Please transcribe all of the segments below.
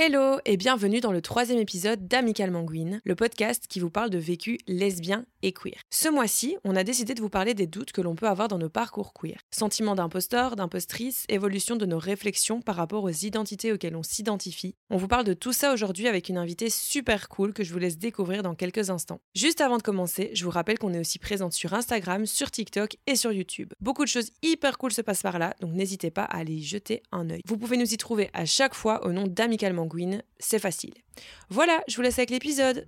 Hello et bienvenue dans le troisième épisode d'Amical Manguine, le podcast qui vous parle de vécu lesbien et queer. Ce mois-ci, on a décidé de vous parler des doutes que l'on peut avoir dans nos parcours queer. Sentiment d'imposteur, d'impostrice, évolution de nos réflexions par rapport aux identités auxquelles on s'identifie. On vous parle de tout ça aujourd'hui avec une invitée super cool que je vous laisse découvrir dans quelques instants. Juste avant de commencer, je vous rappelle qu'on est aussi présente sur Instagram, sur TikTok et sur YouTube. Beaucoup de choses hyper cool se passent par là, donc n'hésitez pas à aller y jeter un œil. Vous pouvez nous y trouver à chaque fois au nom d'Amical Manguine c'est facile. Voilà, je vous laisse avec l'épisode.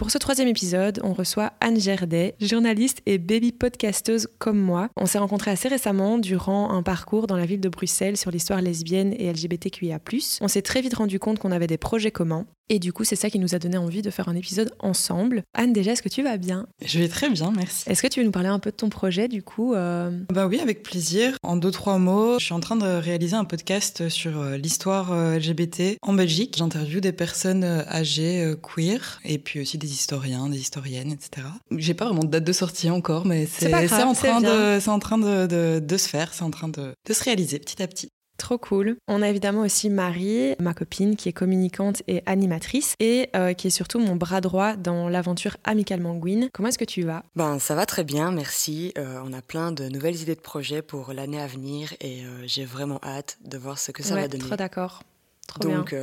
Pour ce troisième épisode, on reçoit Anne Gerdet, journaliste et baby podcasteuse comme moi. On s'est rencontrés assez récemment durant un parcours dans la ville de Bruxelles sur l'histoire lesbienne et LGBTQIA+. On s'est très vite rendu compte qu'on avait des projets communs et du coup, c'est ça qui nous a donné envie de faire un épisode ensemble. Anne, déjà, est-ce que tu vas bien? Je vais très bien, merci. Est-ce que tu veux nous parler un peu de ton projet, du coup euh? Bah oui, avec plaisir. En deux, trois mots, je suis en train de réaliser un podcast sur euh, l'histoire euh, LGBT en Belgique. J'interviewe des personnes âgées queer et puis aussi des historiens, des historiennes, etc. J'ai pas vraiment de date de sortie encore, mais c'est en train, de, en train de, de, se faire, c'est en train de, de se réaliser petit à petit. Trop cool. On a évidemment aussi Marie, ma copine, qui est communicante et animatrice et euh, qui est surtout mon bras droit dans l'aventure Amical Manguine. Comment est-ce que tu vas? Ben ça va très bien, merci. Euh, on a plein de nouvelles idées de projets pour l'année à venir et euh, j'ai vraiment hâte de voir ce que ça va donner. Trop d'accord. Donc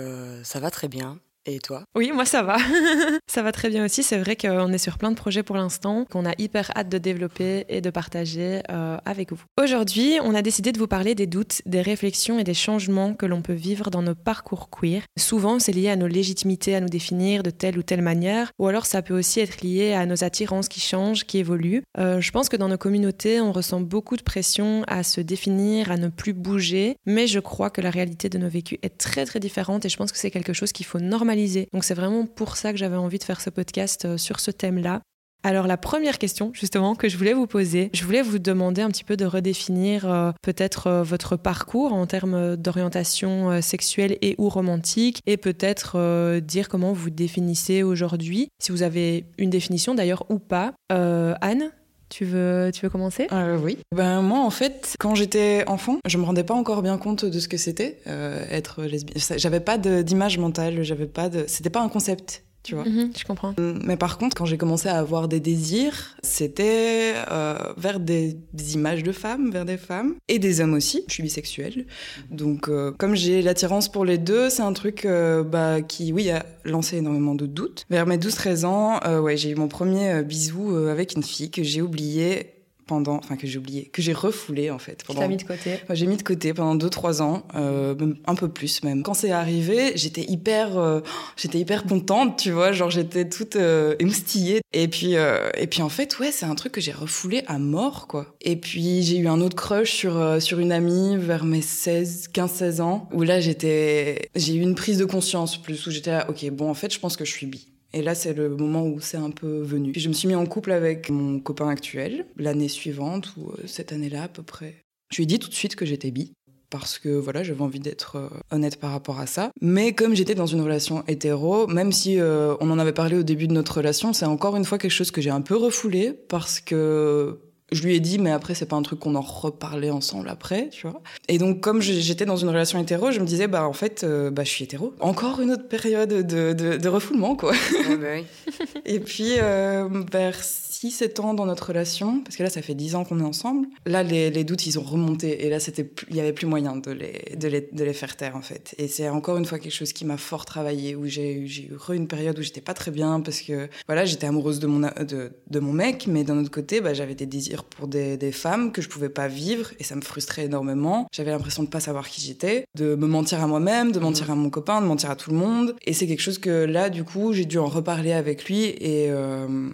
ça va très bien. Et toi? Oui, moi ça va. ça va très bien aussi. C'est vrai qu'on est sur plein de projets pour l'instant, qu'on a hyper hâte de développer et de partager euh, avec vous. Aujourd'hui, on a décidé de vous parler des doutes, des réflexions et des changements que l'on peut vivre dans nos parcours queer. Souvent, c'est lié à nos légitimités à nous définir de telle ou telle manière, ou alors ça peut aussi être lié à nos attirances qui changent, qui évoluent. Euh, je pense que dans nos communautés, on ressent beaucoup de pression à se définir, à ne plus bouger, mais je crois que la réalité de nos vécus est très très différente et je pense que c'est quelque chose qu'il faut normaliser donc c'est vraiment pour ça que j'avais envie de faire ce podcast euh, sur ce thème-là. Alors la première question justement que je voulais vous poser, je voulais vous demander un petit peu de redéfinir euh, peut-être euh, votre parcours en termes d'orientation sexuelle et ou romantique et peut-être dire comment vous définissez aujourd'hui, si vous avez une définition d'ailleurs ou pas. Anne tu veux, tu veux commencer? Euh, Oui. Ben, moi, en fait, quand j'étais enfant, je me rendais pas encore bien compte de ce que c'était euh, être lesbienne. J'avais pas d'image mentale, j'avais pas de. C'était pas un concept tu vois. Mhm, je comprends. Mais par contre, quand j'ai commencé à avoir des désirs, c'était euh, vers des, images de femmes, vers des femmes et des hommes aussi. Je suis bisexuelle, donc euh, comme j'ai l'attirance pour les deux, c'est un truc euh, bah, qui, oui, a lancé énormément de doutes. Vers mes 12-13 ans, ouais, j'ai eu mon premier bisou avec une fille que j'ai oublié pendant, enfin que j'ai oublié, que j'ai refoulé en fait. Pendant, mis de côté? j'ai mis de côté pendant 2-3 ans, euh, un peu plus même. Quand c'est arrivé, j'étais hyper, euh, j'étais hyper contente, tu vois, genre j'étais toute euh, émoustillée. Et puis, et puis en fait, ouais, c'est un truc que j'ai refoulé à mort, quoi. Et puis j'ai eu un autre crush sur sur une amie vers mes 16, 15-16 ans, où là j'étais, j'ai eu une prise de conscience plus, où j'étais là, ok, bon en fait, je pense que je suis bi. Et là, c'est le moment où c'est un peu venu. Puis je me suis mis en couple avec mon copain actuel l'année suivante, ou euh, cette année-là à peu près. Je lui ai dit tout de suite que j'étais bi parce que voilà, j'avais envie d'être euh, honnête par rapport à ça. Mais comme j'étais dans une relation hétéro, même si euh, on en avait parlé au début de notre relation, c'est encore une fois quelque chose que j'ai un peu refoulé parce que je lui ai dit, mais après, c'est pas un truc qu'on en reparlait ensemble après, tu vois. Et donc, comme j'étais dans une relation hétéro, je me disais, bah, en fait, euh, bah, je suis hétéro. Encore une autre période de, de, refoulement, quoi. Bah et puis, euh, vers 6-7 ans dans notre relation, parce que là, ça fait 10 ans qu'on est ensemble, là, les, les, doutes, ils ont remonté. Et là, c'était, il y avait plus moyen de les, de les, de les faire taire, en fait. Et c'est encore une fois quelque chose qui m'a fort travaillé, où j'ai eu, j'ai eu une période où j'étais pas très bien, parce que, voilà, j'étais amoureuse de mon, de, de mon mec, mais d'un autre côté, bah, j'avais des désirs pour des, des, femmes que je pouvais pas vivre, et ça me frustrait énormément. J'avais l'impression de pas savoir qui j'étais, de me mentir à moi-même, de mentir mmh. à mon copain, de mentir à tout le monde. Et c'est quelque chose que là, du coup, j'ai dû en reparler avec lui, et... Euh,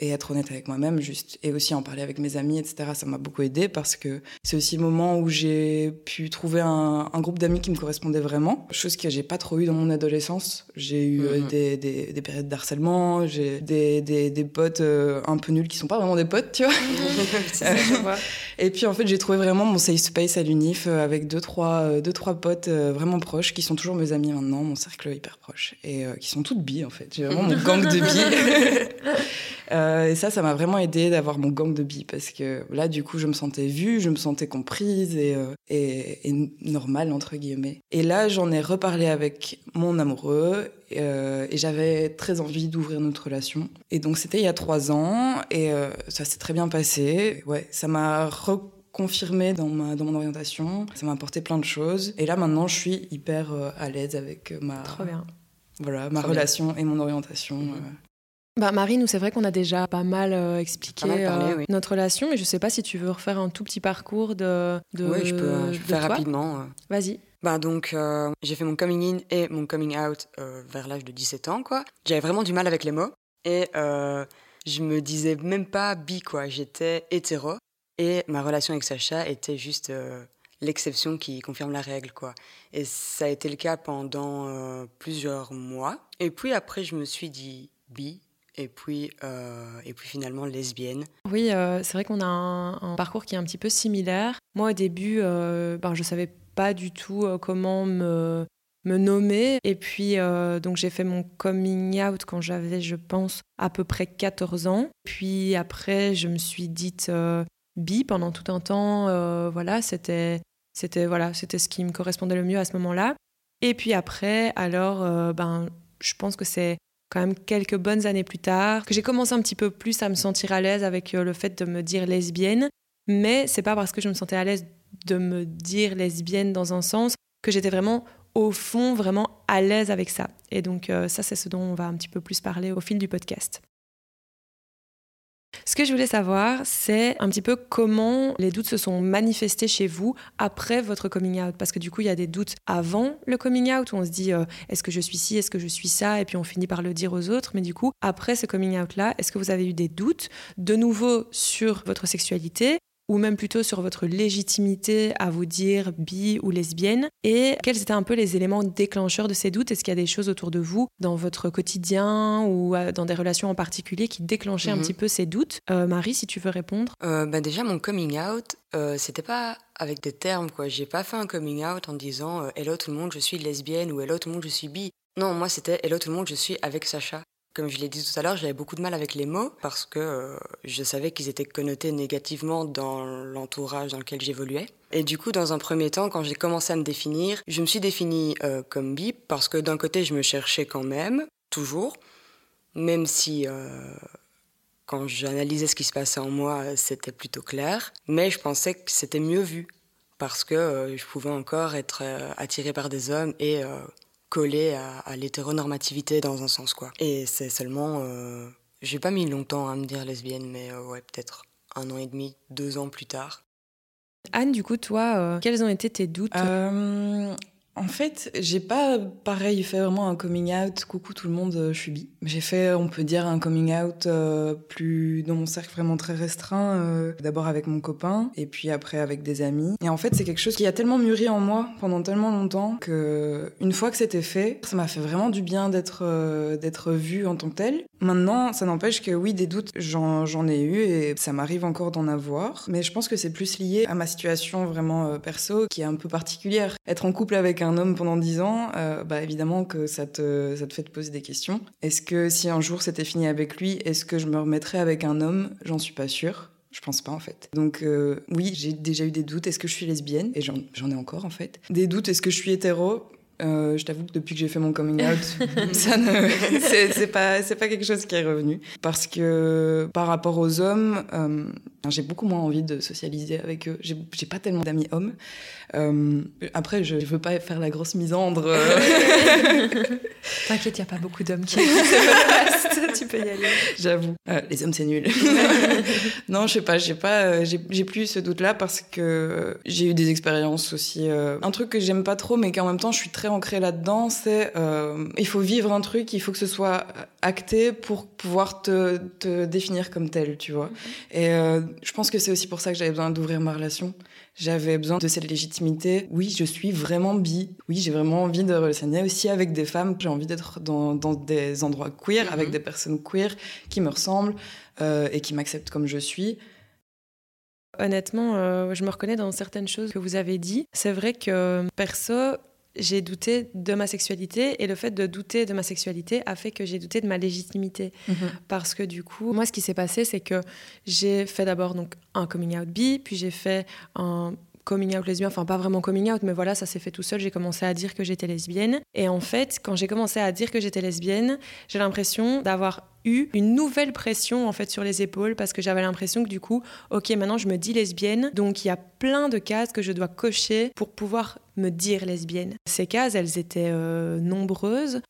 et être honnête avec moi-même juste et aussi en parler avec mes amis etc ça m'a beaucoup aidé parce que c'est aussi le moment où j'ai pu trouver un, groupe d'amis qui me correspondait vraiment. Chose que j'ai pas trop eu dans mon adolescence. J'ai eu euh, mhm. des, des, des, périodes d'harcèlement j'ai des, des, des, potes euh, un peu nuls qui sont pas vraiment des potes tu vois, ça, vois. et puis en fait j'ai trouvé vraiment mon safe space à l'unif euh, avec deux trois deux trois potes vraiment proches qui sont toujours mes amis maintenant mon cercle hyper proche et qui sont toutes billes en fait. J'ai vraiment mon gang de billes Euh, et ça, ça m'a vraiment aidé d'avoir mon gang de billes parce que là, du coup, je me sentais vue, je me sentais comprise et, euh, et, et normale, entre guillemets. Et là, j'en ai reparlé avec mon amoureux euh, et j'avais très envie d'ouvrir notre relation. Et donc, c'était il y a trois ans et ça s'est très bien passé. Ouais, ça m'a reconfirmé dans, ma, dans mon orientation. Ça m'a apporté plein de choses. Et là, maintenant, je suis hyper à l'aise avec ma. Trop bien. Voilà, ma relation et mon orientation. Mmh. Bah, Marie, nous, c'est vrai qu'on a déjà pas mal euh, expliqué euh, notre relation, mais je sais pas si tu veux refaire un tout petit parcours de. de oui, je peux, euh, faire rapidement. Vas-y. Bah donc j'ai fait mon coming in et mon coming out vers l'âge de 17 ans quoi. J'avais vraiment du mal avec les mots et je me disais même pas bi quoi, j'étais hétéro et ma relation avec Sacha était juste l'exception qui confirme la règle quoi. Et ça a été le cas pendant plusieurs mois et puis après je me suis dit bi et puis, euh, et puis finalement lesbienne. Oui, euh, c'est vrai qu'on a un, parcours qui est un petit peu similaire. Moi, au début, euh, ben, je ne savais pas du tout comment me, me nommer. Et puis, donc j'ai fait mon coming out quand j'avais, je pense, à peu près 14 ans. Puis après, je me suis dite bi pendant tout un temps. voilà, c'était, c'était, voilà, c'était ce qui me correspondait le mieux à ce moment-là. Et puis après, alors, ben, je pense que c'est quand même quelques bonnes années plus tard, que j'ai commencé un petit peu plus à me sentir à l'aise avec euh, le fait de me dire lesbienne. Mais c'est pas parce que je me sentais à l'aise de me dire lesbienne dans un sens que j'étais vraiment au fond vraiment à l'aise avec ça. Et donc euh, ça c'est ce dont on va un petit peu plus parler au fil du podcast. Ce que je voulais savoir, c'est un petit peu comment les doutes se sont manifestés chez vous après votre coming out. Parce que du coup, il y a des doutes avant le coming out où on se dit euh, est-ce que je suis ci, est-ce que je suis ça, et puis on finit par le dire aux autres. Mais du coup, après ce coming out-là, est-ce que vous avez eu des doutes de nouveau sur votre sexualité? Ou même plutôt sur votre légitimité à vous dire bi ou lesbienne et quels étaient un peu les éléments déclencheurs de ces doutes? Est-ce qu'il y a des choses autour de vous dans votre quotidien ou euh, dans des relations en particulier qui déclenchaient un mhm. petit peu ces doutes? Euh, Marie, si tu veux répondre. Euh, bah déjà, mon coming out, c'était pas avec des termes quoi. J'ai pas fait un coming out en disant hello tout le monde, je suis lesbienne ou hello tout le monde, je suis bi. Non, moi c'était hello tout le monde, je suis avec Sacha. Comme je l'ai dit tout à l'heure, j'avais beaucoup de mal avec les mots parce que euh, je savais qu'ils étaient connotés négativement dans l'entourage dans lequel j'évoluais. Et du coup, dans un premier temps, quand j'ai commencé à me définir, je me suis définie euh, comme bi parce que d'un côté, je me cherchais quand même, toujours, même si euh, quand j'analysais ce qui se passait en moi, c'était plutôt clair. Mais je pensais que c'était mieux vu parce que je pouvais encore être attirée par des hommes et collé à, l'hétéronormativité dans un sens quoi. Et c'est seulement, euh, j'ai pas mis longtemps à me dire lesbienne, mais euh, ouais peut-être un an et demi, deux ans plus tard. Anne, du coup, toi, euh, quels ont été tes doutes? En fait, j'ai pas pareil fait vraiment un coming out. Coucou tout le monde, euh, je suis bi. J'ai fait, on peut dire, un coming out euh, plus dans mon cercle vraiment très restreint. Euh, d'abord avec mon copain et puis après avec des amis. Et en fait, c'est quelque chose qui a tellement mûri en moi pendant tellement longtemps que une fois que c'était fait, ça m'a fait vraiment du bien d'être d'être vue en tant que telle. Maintenant, ça n'empêche que oui, des doutes, j'en ai eu et ça m'arrive encore d'en avoir. Mais je pense que c'est plus lié à ma situation vraiment perso qui est un peu particulière. Être en couple avec un homme pendant dix ans, euh, bah évidemment que ça te, ça te fait te poser des questions. Est-ce que si un jour c'était fini avec lui, est-ce que je me remettrais avec un homme? J'en suis pas sûre. Je pense pas en fait. Donc euh, oui, j'ai déjà eu des doutes. Est-ce que je suis lesbienne? Et j'en ai encore en fait. Des doutes. Est-ce que je suis hétéro? Euh, je t'avoue que depuis que j'ai fait mon coming out, ça ne, c'est, pas, c'est pas quelque chose qui est revenu. Parce que par rapport aux hommes, euh, j'ai beaucoup moins envie de socialiser avec eux. J'ai, pas tellement d'amis hommes. Euh, après, je, veux pas faire la grosse misandre. T'inquiète, y a pas beaucoup d'hommes qui Tu peux y aller. J'avoue. les hommes, c'est nul. non, je sais pas. J'ai pas, j'ai plus ce doute-là parce que j'ai eu des expériences aussi. un truc que j'aime pas trop, mais qu'en même temps, je suis très ancré là-dedans, c'est euh, il faut vivre un truc, il faut que ce soit acté pour pouvoir te, te définir comme tel, tu vois. Mm-hmm. Et euh, je pense que c'est aussi pour ça que j'avais besoin d'ouvrir ma relation. J'avais besoin de cette légitimité. Oui, je suis vraiment bi. Oui, j'ai vraiment envie de relationner aussi avec des femmes. J'ai envie d'être dans, dans, des endroits queer, avec mm-hmm. des personnes queer qui me ressemblent euh, et qui m'acceptent comme je suis. Honnêtement, euh, je me reconnais dans certaines choses que vous avez dit. C'est vrai que perso, j'ai douté de ma sexualité et le fait de douter de ma sexualité a fait que j'ai douté de ma légitimité mhm. parce que du coup moi ce qui s'est passé c'est que j'ai fait d'abord donc un coming out bi puis j'ai fait un coming out lesbien, enfin pas vraiment coming out, mais voilà, ça s'est fait tout seul. J'ai commencé à dire que j'étais lesbienne. Et en fait, quand j'ai commencé à dire que j'étais lesbienne, j'ai l'impression d'avoir eu une nouvelle pression en fait sur les épaules parce que j'avais l'impression que du coup, ok, maintenant je me dis lesbienne, donc il y a plein de cases que je dois cocher pour pouvoir me dire lesbienne. Ces cases, elles étaient euh, nombreuses.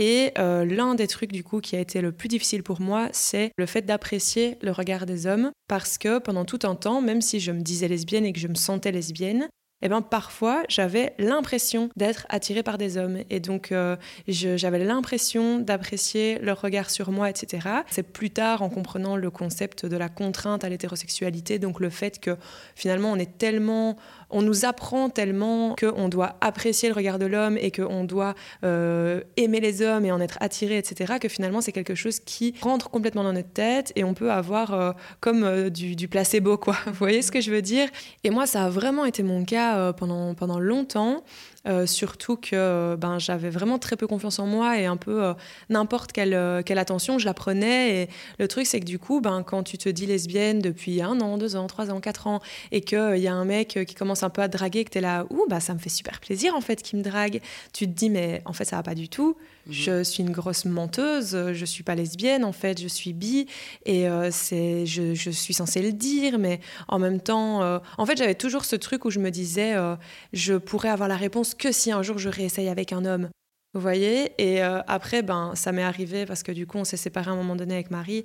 Et euh, l'un des trucs du coup qui a été le plus difficile pour moi, c'est le fait d'apprécier le regard des hommes, parce que pendant tout un temps, même si je me disais lesbienne et que je me sentais lesbienne, eh ben, parfois j'avais l'impression d'être attirée par des hommes et donc euh, j'avais l'impression d'apprécier leur regard sur moi, etc. C'est plus tard en comprenant le concept de la contrainte à l'hétérosexualité, donc le fait que finalement on est tellement on nous apprend tellement qu'on doit apprécier le regard de l'homme et qu'on doit euh, aimer les hommes et en être attiré, etc., que finalement c'est quelque chose qui rentre complètement dans notre tête et on peut avoir euh, comme du, du, placebo, quoi. Vous voyez ce que je veux dire? Et moi, ça a vraiment été mon cas euh, pendant, pendant longtemps. Euh, surtout que ben, j'avais vraiment très peu confiance en moi et un peu euh, n'importe quelle, quelle attention, je la prenais. Et le truc, c'est que du coup, ben, quand tu te dis lesbienne depuis un an, deux ans, trois ans, quatre ans, et qu'il y a un mec qui commence un peu à te draguer, que tu es là, ouh, bah, ça me fait super plaisir en fait qu'il me drague, tu te dis, mais en fait, ça va pas du tout. Mhm. Je suis une grosse menteuse, je suis pas lesbienne en fait, je suis bi et euh, c'est, je, je, suis censée le dire, mais en même temps, euh, en fait j'avais toujours ce truc où je me disais, euh, je pourrais avoir la réponse que si un jour je réessaye avec un homme. Vous voyez Et après, ben, ça m'est arrivé parce que du coup, on s'est séparés à un moment donné avec Marie.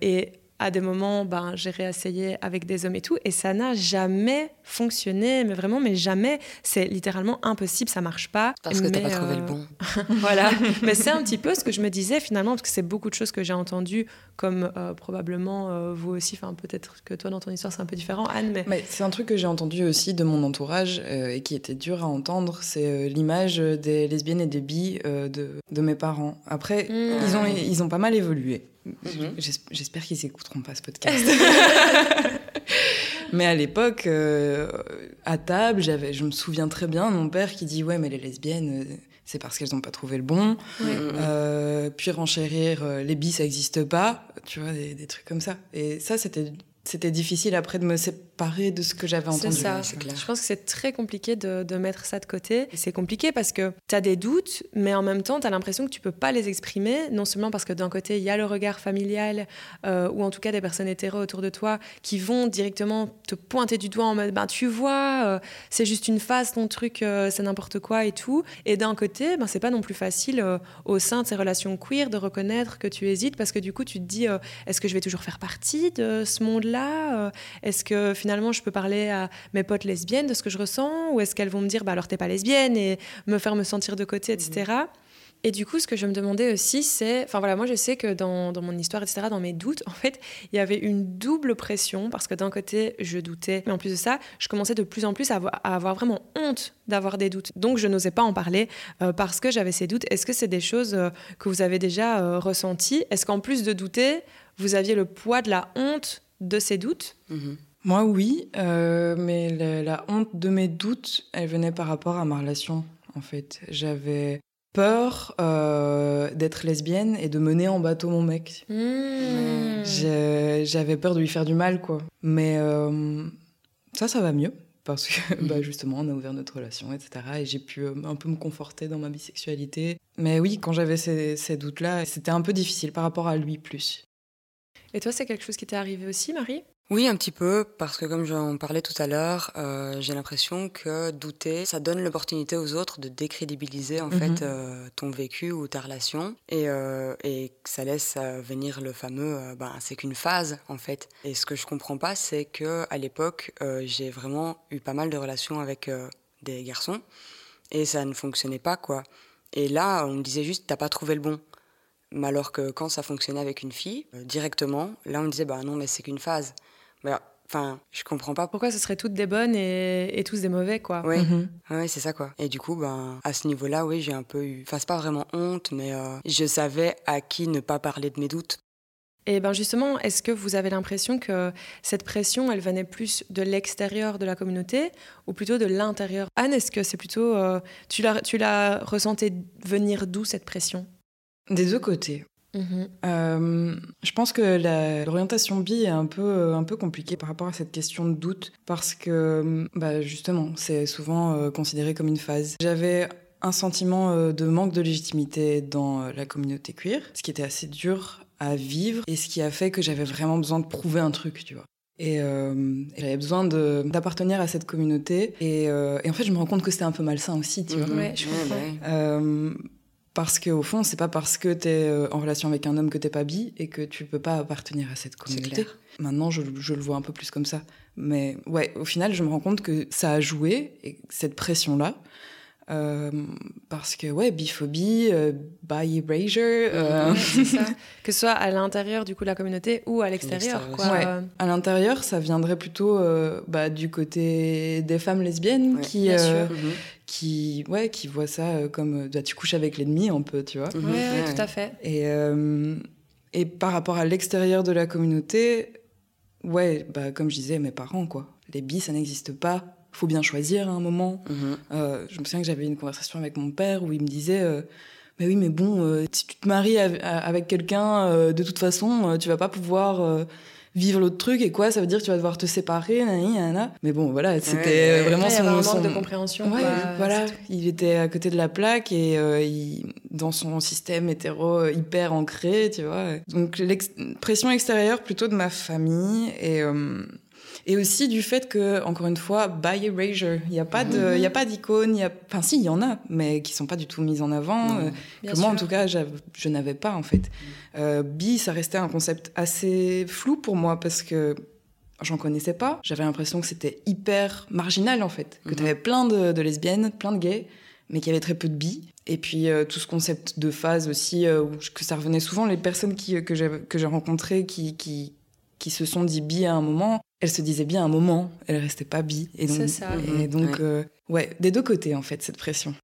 et à des moments, ben, j'ai réessayé avec des hommes et tout, et ça n'a jamais fonctionné, mais vraiment, mais jamais. C'est littéralement impossible, ça marche pas. Parce que t'as pas trouvé le bon. voilà. mais c'est un petit peu ce que je me disais finalement, parce que c'est beaucoup de choses que j'ai entendues, comme euh, probablement euh, vous aussi. Enfin, peut-être que toi, dans ton histoire, c'est un peu différent, Anne. Mais, mais c'est un truc que j'ai entendu aussi de mon entourage euh, et qui était dur à entendre. C'est l'image des lesbiennes et des bi de, de, mes parents. Après, mmh. ils, ont, ils ont pas mal évolué. Mhm. J'espère qu'ils écouteront pas ce podcast. Mais à l'époque, euh, à table, j'avais, je me souviens très bien mon père qui dit ouais mais les lesbiennes, euh, c'est parce qu'elles n'ont pas trouvé le bon. Euh, puis renchérir, les bis ça n'existe pas, tu vois des, des, trucs comme ça. Et ça c'était c'était difficile après de me séparer de ce que j'avais entendu. C'est ça, c'est clair. Je pense que c'est très compliqué de, de, mettre ça de côté. C'est compliqué parce que tu as des doutes, mais en même temps, tu as l'impression que tu peux pas les exprimer, non seulement parce que d'un côté, il y a le regard familial, euh, ou en tout cas des personnes hétéro autour de toi, qui vont directement te pointer du doigt en mode, ben, tu vois, euh, c'est juste une phase, ton truc, euh, c'est n'importe quoi et tout. Et d'un côté, ben, c'est pas non plus facile au sein de ces relations queer de reconnaître que tu hésites, parce que du coup, tu te dis, est-ce que je vais toujours faire partie de ce monde-là euh, est-ce que finalement je peux parler à mes potes lesbiennes de ce que je ressens Ou est-ce qu'elles vont me dire bah alors t'es pas lesbienne et me faire me sentir de côté, etc. Et du coup, ce que je me demandais aussi, c'est, enfin voilà, moi je sais que dans, dans, mon histoire, etc., dans mes doutes, en fait, il y avait une double pression parce que d'un côté, je doutais, mais en plus de ça, je commençais de plus en plus à avoir, vraiment honte d'avoir des doutes. Donc je n'osais pas en parler euh, parce que j'avais ces doutes. Est-ce que c'est des choses euh, que vous avez déjà ressenties? Est-ce qu'en plus de douter, vous aviez le poids de la honte de ces doutes mhm. Moi, oui, euh, mais la, honte de mes doutes, elle venait par rapport à ma relation, en fait. J'avais peur euh, d'être lesbienne et de mener en bateau mon mec. Mmh. J'avais peur de lui faire du mal, quoi. Mais euh, ça, ça va mieux. Parce que bah, justement, on a ouvert notre relation, etc. Et j'ai pu un peu me conforter dans ma bisexualité. Mais oui, quand j'avais ces, ces doutes-là, c'était un peu difficile par rapport à lui plus. Et toi, c'est quelque chose qui t'est arrivé aussi, Marie? Oui, un petit peu, parce que comme j'en parlais tout à l'heure, euh, j'ai l'impression que douter, ça donne l'opportunité aux autres de décrédibiliser en fait mhm. euh, ton vécu ou ta relation, et, euh, et ça laisse venir le fameux, ben, c'est qu'une phase en fait. Et ce que je comprends pas, c'est que à l'époque, j'ai vraiment eu pas mal de relations avec des garçons, Et ça ne fonctionnait pas, quoi. Et là, on me disait juste, t'as pas trouvé le bon. Mais alors que quand ça fonctionnait avec une fille, euh, directement, là, on me disait, bah non, mais c'est qu'une phase. Enfin, je comprends pas. Pourquoi ce serait toutes des bonnes et, tous des mauvais, quoi. Oui, mhm. c'est ça, quoi. Et du coup, ben, à ce niveau-là, oui, j'ai un peu eu. Enfin, c'est pas vraiment honte, mais euh, je savais à qui ne pas parler de mes doutes. Et ben justement, est-ce que vous avez l'impression que cette pression, elle venait plus de l'extérieur de la communauté ou plutôt de l'intérieur? Anne, est-ce que c'est plutôt... Euh, tu l'as, tu l'as ressenti venir d'où cette pression? Des deux côtés. Mhm. Euh, je pense que l'orientation bi est un peu, un peu compliquée par rapport à cette question de doute parce que bah justement, c'est souvent euh, considéré comme une phase. J'avais un sentiment euh, de manque de légitimité dans la communauté queer, ce qui était assez dur à vivre et ce qui a fait que j'avais vraiment besoin de prouver un truc, tu vois. Et, j'avais besoin d'appartenir à cette communauté. Et, et, en fait, je me rends compte que c'était un peu malsain aussi, tu vois. Ouais, je comprends. Parce qu'au fond, c'est pas parce que tu es euh, en relation avec un homme que t'es pas bi et que tu peux pas appartenir à cette communauté. Maintenant, je, je, le vois un peu plus comme ça. Mais ouais, au final, je me rends compte que ça a joué, et cette pression-là. Euh, parce que, ouais, biphobie, euh, bi erasure. Euh, que ce soit à l'intérieur du coup de la communauté ou à l'extérieur. Ouais. À l'intérieur, ça viendrait plutôt bah, du côté des femmes lesbiennes qui, mhm. qui, ouais, qui voient ça comme bah, tu couches avec l'ennemi un peu, tu vois. Oui, ouais, tout à fait. Et, et par rapport à l'extérieur de la communauté, ouais, bah, comme je disais, mes parents, quoi. Les bis, ça n'existe pas faut bien choisir à un moment. Mhm. Euh, je me souviens que j'avais une conversation avec mon père où il me disait euh, mais oui, mais bon, euh, si tu te maries avec quelqu'un, de toute façon, tu vas pas pouvoir vivre l'autre truc et quoi ça veut dire que tu vas devoir te séparer mais bon voilà c'était vraiment son, manque de compréhension voilà. Il était à côté de la plaque et dans son système hétéro hyper ancré tu vois. Donc pression extérieure plutôt de ma famille et et aussi du fait que, encore une fois, by erasure, il n'y a pas de, il y a pas d'icône, a, enfin si, il y en a, mais qui sont pas du tout mises en avant. Euh, que moi, en tout cas, je n'avais pas en fait. Euh, bi, ça restait un concept assez flou pour moi parce que j'en connaissais pas. J'avais l'impression que c'était hyper marginal en fait, que mhm. tu avais plein de, lesbiennes, plein de gays, mais qu'il y avait très peu de bi. Et puis euh, tout ce concept de phase aussi, que ça revenait souvent, les personnes qui, que j'ai rencontrées qui, qui, qui se sont dit bi à un moment, elles se disaient bien un moment, elles restaient pas bi. C'est ça. Et donc, euh, ouais. des deux côtés, en fait, cette pression.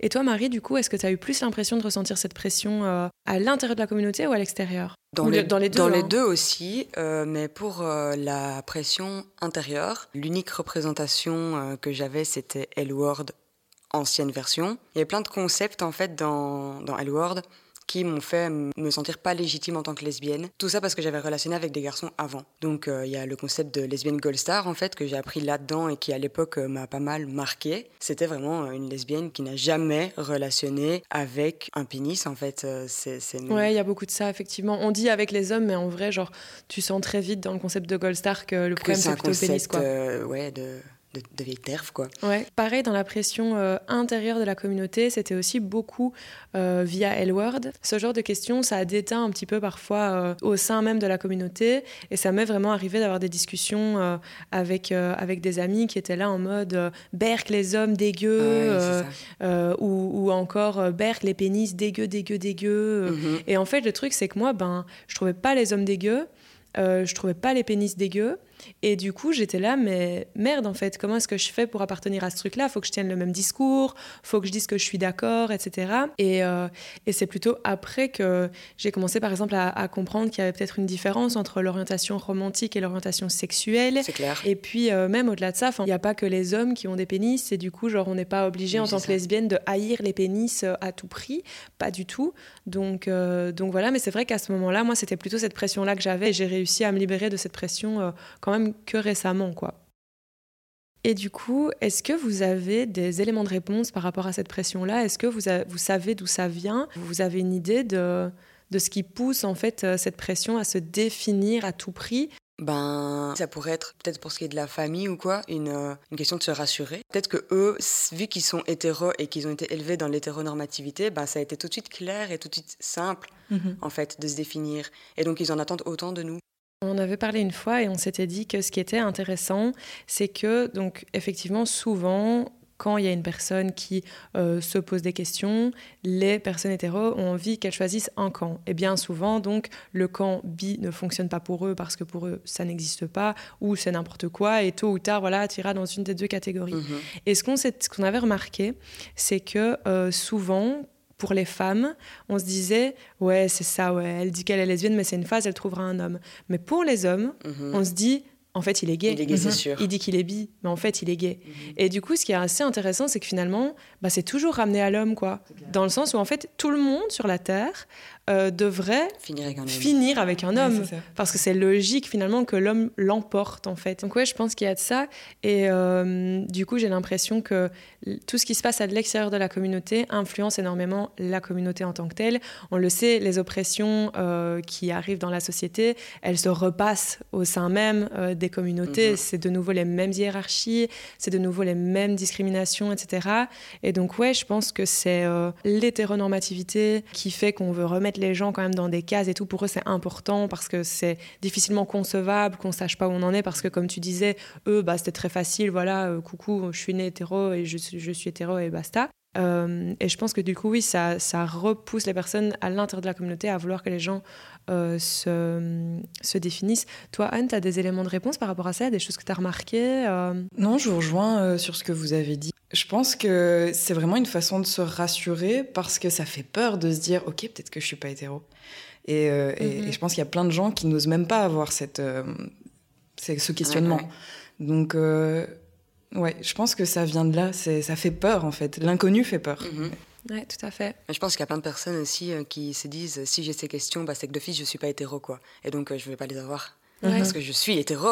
Et toi, Marie, du coup, est-ce que tu as eu plus l'impression de ressentir cette pression euh, à l'intérieur de la communauté ou à l'extérieur? Dans, les, dans les deux Dans les hein? deux aussi, euh, mais pour la pression intérieure, l'unique représentation que j'avais, c'était L-Word, ancienne version. Il y avait plein de concepts, en fait, dans, dans L-Word qui m'ont fait me sentir pas légitime en tant que lesbienne. Tout ça parce que j'avais relationné avec des garçons avant. Donc euh, il y a le concept de lesbienne gold star en fait que j'ai appris là-dedans et qui à l'époque euh, m'a pas mal marqué. C'était vraiment euh, une lesbienne qui n'a jamais relationné avec un pénis en fait. c'est, Ouais, il y a beaucoup de ça effectivement. On dit avec les hommes mais en vrai genre tu sens très vite dans le concept de gold star que le problème c'est, plutôt le pénis quoi. ouais, de de, de vieilles quoi. Ouais. Pareil, dans la pression euh, intérieure de la communauté, c'était aussi beaucoup euh, via L-Word. Ce genre de questions, ça a déteint un petit peu parfois euh, au sein même de la communauté. Et ça m'est vraiment arrivé d'avoir des discussions avec, avec des amis qui étaient là en mode Berk les hommes dégueux, ou, ou, encore Berk les pénis dégueux, dégueux, dégueux. Mhm. Et en fait, le truc, c'est que moi, ben, je trouvais pas les hommes dégueux. je trouvais pas les pénis dégueux. Et du coup, j'étais là, mais merde, en fait, comment est-ce que je fais pour appartenir à ce truc-là? Faut que je tienne le même discours, faut que je dise que je suis d'accord, etc. Et, euh, et c'est plutôt après que j'ai commencé, par exemple, à, comprendre qu'il y avait peut-être une différence entre l'orientation romantique et l'orientation sexuelle. C'est clair. Et puis, euh, même au-delà de ça, il n'y a pas que les hommes qui ont des pénis, et du coup, genre, on n'est pas obligé en tant que lesbienne de haïr les pénis euh, à tout prix, pas du tout. Donc, donc voilà, mais c'est vrai qu'à ce moment-là, moi, c'était plutôt cette pression-là que j'avais, et j'ai réussi à me libérer de cette pression quand même que récemment, quoi. Et du coup, est-ce que vous avez des éléments de réponse par rapport à cette pression-là? Est-ce que vous, vous savez d'où ça vient? Vous avez une idée de, de ce qui pousse en fait euh, cette pression à se définir à tout prix? Ben, ça pourrait être peut-être pour ce qui est de la famille ou quoi, une, euh, une question de se rassurer. Peut-être que eux, vu qu'ils sont hétéros et qu'ils ont été élevés dans l'hétéronormativité, ben ça a été tout de suite clair et tout de suite simple mhm. en fait de se définir. Et donc ils en attendent autant de nous. On avait parlé une fois et on s'était dit que ce qui était intéressant, c'est que, donc, effectivement, souvent, quand il y a une personne qui euh, se pose des questions, les personnes hétéros ont envie qu'elles choisissent un camp. Et bien souvent, donc, le camp bi ne fonctionne pas pour eux parce que pour eux, ça n'existe pas ou c'est n'importe quoi. Et tôt ou tard, voilà, tu iras dans une des deux catégories. Mhm. Et ce qu'on ce qu'on avait remarqué, c'est que euh, souvent, pour les femmes, on se disait ouais c'est ça ouais elle dit qu'elle est lesbienne mais c'est une phase elle trouvera un homme. Mais pour les hommes, Mhm. on se dit en fait il est gay. Il est gay, c'est Mhm. sûr. Il dit qu'il est bi, mais en fait il est gay. Mhm. Et du coup, ce qui est assez intéressant, c'est que finalement, bah, c'est toujours ramené à l'homme, quoi. Dans le sens où en fait tout le monde sur la terre euh, devrait Finir avec un homme. finir avec un Ouais, homme. c'est ça. Parce que c'est logique finalement que l'homme l'emporte en fait. Donc ouais, je pense qu'il y a de ça. Et euh, du coup, j'ai l'impression que tout ce qui se passe à l'extérieur de la communauté influence énormément la communauté en tant que telle. On le sait, les oppressions euh, qui arrivent dans la société, elles se repassent au sein même euh, des communautés. Mhm. C'est de nouveau les mêmes hiérarchies, c'est de nouveau les mêmes discriminations, etc. Et donc ouais, je pense que c'est euh, l'hétéronormativité qui fait qu'on veut remettre les gens quand même dans des cases et tout. Pour eux, c'est important parce que c'est difficilement concevable qu'on sache pas où on en est parce que comme tu disais, eux, bah, c'était très facile. Voilà, euh, coucou, je suis né hétéro et je, je suis hétéro et basta. Euh, et je pense que du coup, oui, ça, ça repousse les personnes à l'intérieur de la communauté à vouloir que les gens euh, se, se définissent. Toi, Anne, tu as des éléments de réponse par rapport à ça, des choses que tu as remarquées euh, Non, je vous rejoins sur ce que vous avez dit. Je pense que c'est vraiment une façon de se rassurer parce que ça fait peur de se dire ok peut-être que je suis pas hétéro. Et, et- Mhm. et je pense qu'il y a plein de gens qui n'osent même pas avoir cette, ce questionnement. Ouais, ouais. Donc ouais, je pense que ça vient de là. C'est, ça fait peur en fait. L'inconnu fait peur. Mhm. Ouais, tout à fait. Mais Je pense qu'il y a plein de personnes aussi euh, qui se disent si j'ai ces questions, bah, c'est que d'office je suis pas hétéro quoi. Et donc euh, je vais pas les avoir. Parce que je suis hétéro.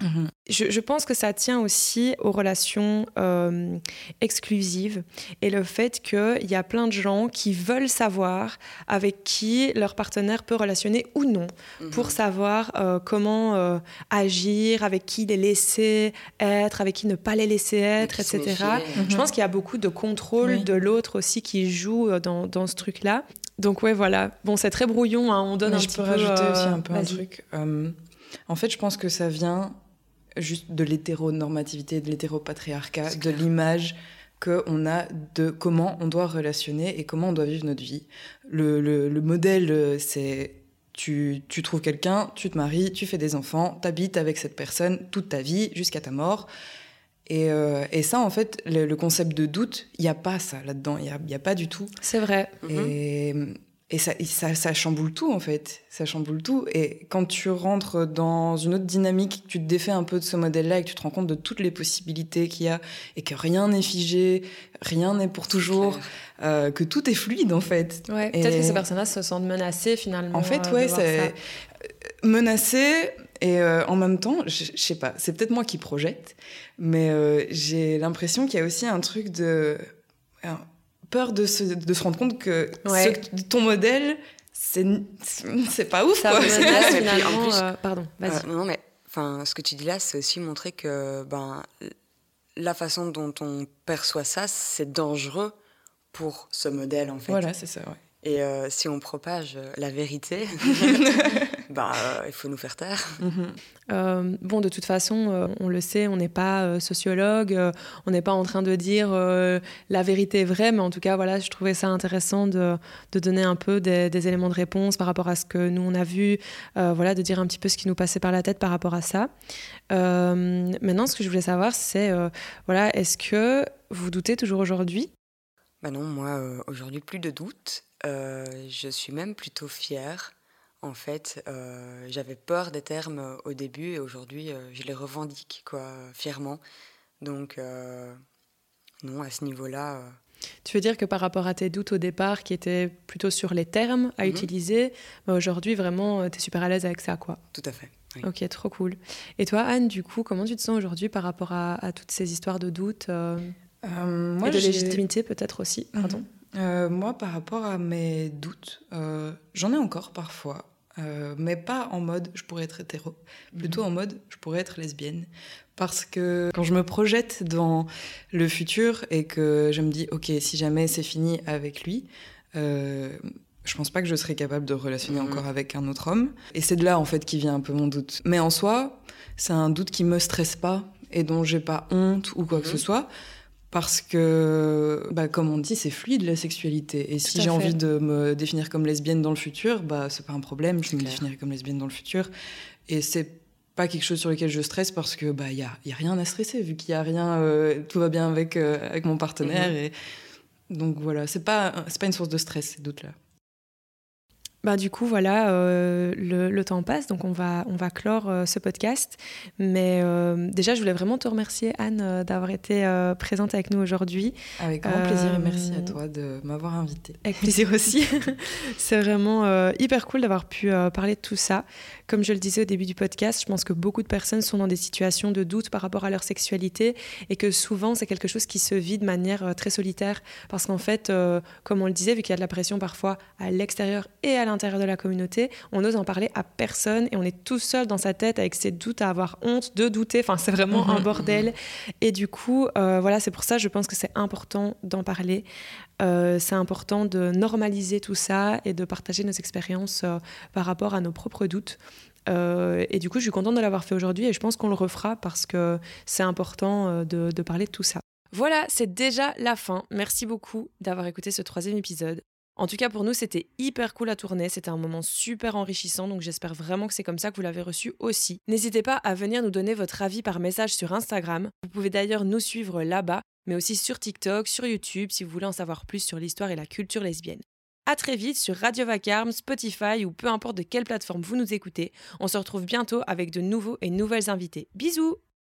Je, je pense que ça tient aussi aux relations euh, exclusives et le fait qu'il y a plein de gens qui veulent savoir avec qui leur partenaire peut relationner ou non pour savoir euh, comment euh, agir, avec qui les laisser être, avec qui ne pas les laisser être, etc. méfier. Je pense qu'il y a beaucoup de contrôle Oui. de l'autre aussi qui joue dans, dans ce truc-là. Donc ouais, voilà. Bon, c'est très brouillon, hein, on donne Mais un je petit peux peu... rajouter euh, aussi un peu un truc. Euh, en fait, je pense que ça vient juste de l'hétéronormativité, de l'hétéropatriarcat, de l'image qu'on a de comment on doit relationner et comment on doit vivre notre vie. Le, le- le modèle, euh, c'est tu, tu trouves quelqu'un, tu te maries, tu fais des enfants, t'habites avec cette personne toute ta vie jusqu'à ta mort. Et, euh, et ça, en fait, le, le concept de doute, il n'y a pas ça là-dedans. Il n'y a, pas du tout. C'est vrai. Mhm. Et, et ça, ça, ça chamboule tout, en fait. Ça chamboule tout. Et quand tu rentres dans une autre dynamique, tu te défais un peu de ce modèle-là et que tu te rends compte de toutes les possibilités qu'il y a et que rien n'est figé, rien n'est pour toujours, euh, que tout est fluide, en fait. Ouais, Et- Peut-être que ces personnes-là se sentent menacées finalement. En fait, euh, ouais, c'est ça. menacé et euh, en même temps, je sais pas, c'est peut-être moi qui projette, mais euh, j'ai l'impression qu'il y a aussi un truc de euh, peur de se, de se rendre compte que Ouais. ce que- ton modèle, c'est c'est pas ouf, Ça quoi. menace en finalement. plus- euh, pardon, vas-y. Euh, non, non, mais enfin, ce que tu dis là, c'est aussi montrer que ben, la façon dont on perçoit ça, c'est dangereux pour ce modèle, en fait. Voilà, c'est ça, ouais. Et euh, si on propage euh, la vérité, ben, euh, il faut nous faire taire. Euh, bon, de toute façon, on le sait, on n'est pas sociologue, on n'est pas en train de dire la vérité est vraie, mais en tout cas, voilà, je trouvais ça intéressant de, de donner un peu des, des éléments de réponse par rapport à ce que nous on a vu, voilà, de dire un petit peu ce qui nous passait par la tête par rapport à ça. Maintenant, ce que je voulais savoir, c'est, voilà, est-ce que vous doutez toujours aujourd'hui? Bah non, moi, aujourd'hui, plus de doute. Euh, je suis même plutôt fière. En fait, euh, j'avais peur des termes au début et aujourd'hui, euh, je les revendique, quoi, fièrement. Donc, euh, non, à ce niveau-là, euh, Tu veux dire que par rapport à tes doutes au départ, qui étaient plutôt sur les termes à Mhm. utiliser, bah, aujourd'hui, vraiment, tu es super à l'aise avec ça, quoi. tout à fait. oui. Ok, trop cool. Et toi, Anne, du coup, comment tu te sens aujourd'hui par rapport à, à toutes ces histoires de doute euh, Euh, moi, et de légitimité peut-être aussi? Pardon. Euh, moi, par rapport à mes doutes, euh, j'en ai encore parfois, euh, mais pas en mode je pourrais être hétéro, plutôt en mode je pourrais être lesbienne. Parce que quand je me projette dans le futur et que je me dis ok, si jamais c'est fini avec lui, euh, je pense pas que je serais capable de relationner Mhm. encore avec un autre homme. Et c'est de là en fait qui vient un peu mon doute. Mais en soi, c'est un doute qui me stresse pas et dont j'ai pas honte ou quoi que Mhm. ce soit parce que, bah, comme on dit, c'est fluide la sexualité. Et si j'ai envie de me définir comme lesbienne dans le futur, bah, c'est pas un problème, je me définirai comme lesbienne dans le futur. Et c'est pas quelque chose sur lequel je stresse parce que bah y a, y a rien à stresser vu qu'il y a rien, euh, tout va bien avec euh, avec mon partenaire mhm. et donc voilà, c'est pas c'est pas une source de stress ces doutes là. Bah, du coup, voilà, euh, le, temps passe, donc on va, on va clore euh, ce podcast. Mais euh, déjà, je voulais vraiment te remercier, Anne, d'avoir été présente avec nous aujourd'hui. Avec grand plaisir et merci à toi de m'avoir invitée. Avec plaisir aussi. C'est vraiment hyper cool d'avoir pu parler de tout ça. Comme je le disais au début du podcast, je pense que beaucoup de personnes sont dans des situations de doute par rapport à leur sexualité et que souvent, c'est quelque chose qui se vit de manière très solitaire. Parce qu'en fait, comme on le disait, vu qu'il y a de la pression parfois à l'extérieur et à l'intérieur, l'intérieur de la communauté, on n'ose en parler à personne et on est tout seul dans sa tête avec ses doutes à avoir honte de douter. Enfin, c'est vraiment un mhm, bordel. Mhm. Et du coup, euh, voilà, c'est pour ça, je pense que c'est important d'en parler. Euh, c'est important de normaliser tout ça et de partager nos expériences euh, par rapport à nos propres doutes. et du coup, je suis contente de l'avoir fait aujourd'hui et je pense qu'on le refera parce que c'est important de, de parler de tout ça. Voilà, c'est déjà la fin. Merci beaucoup d'avoir écouté ce troisième épisode. En tout cas, pour nous, c'était hyper cool à tourner. C'était un moment super enrichissant. Donc, j'espère vraiment que c'est comme ça que vous l'avez reçu aussi. N'hésitez pas à venir nous donner votre avis par message sur Instagram. Vous pouvez d'ailleurs nous suivre là-bas, mais aussi sur TikTok, sur YouTube, si vous voulez en savoir plus sur l'histoire et la culture lesbienne. À très vite sur Radio Vacarme, Spotify ou peu importe de quelle plateforme vous nous écoutez. On se retrouve bientôt avec de nouveaux et nouvelles invités. Bisous!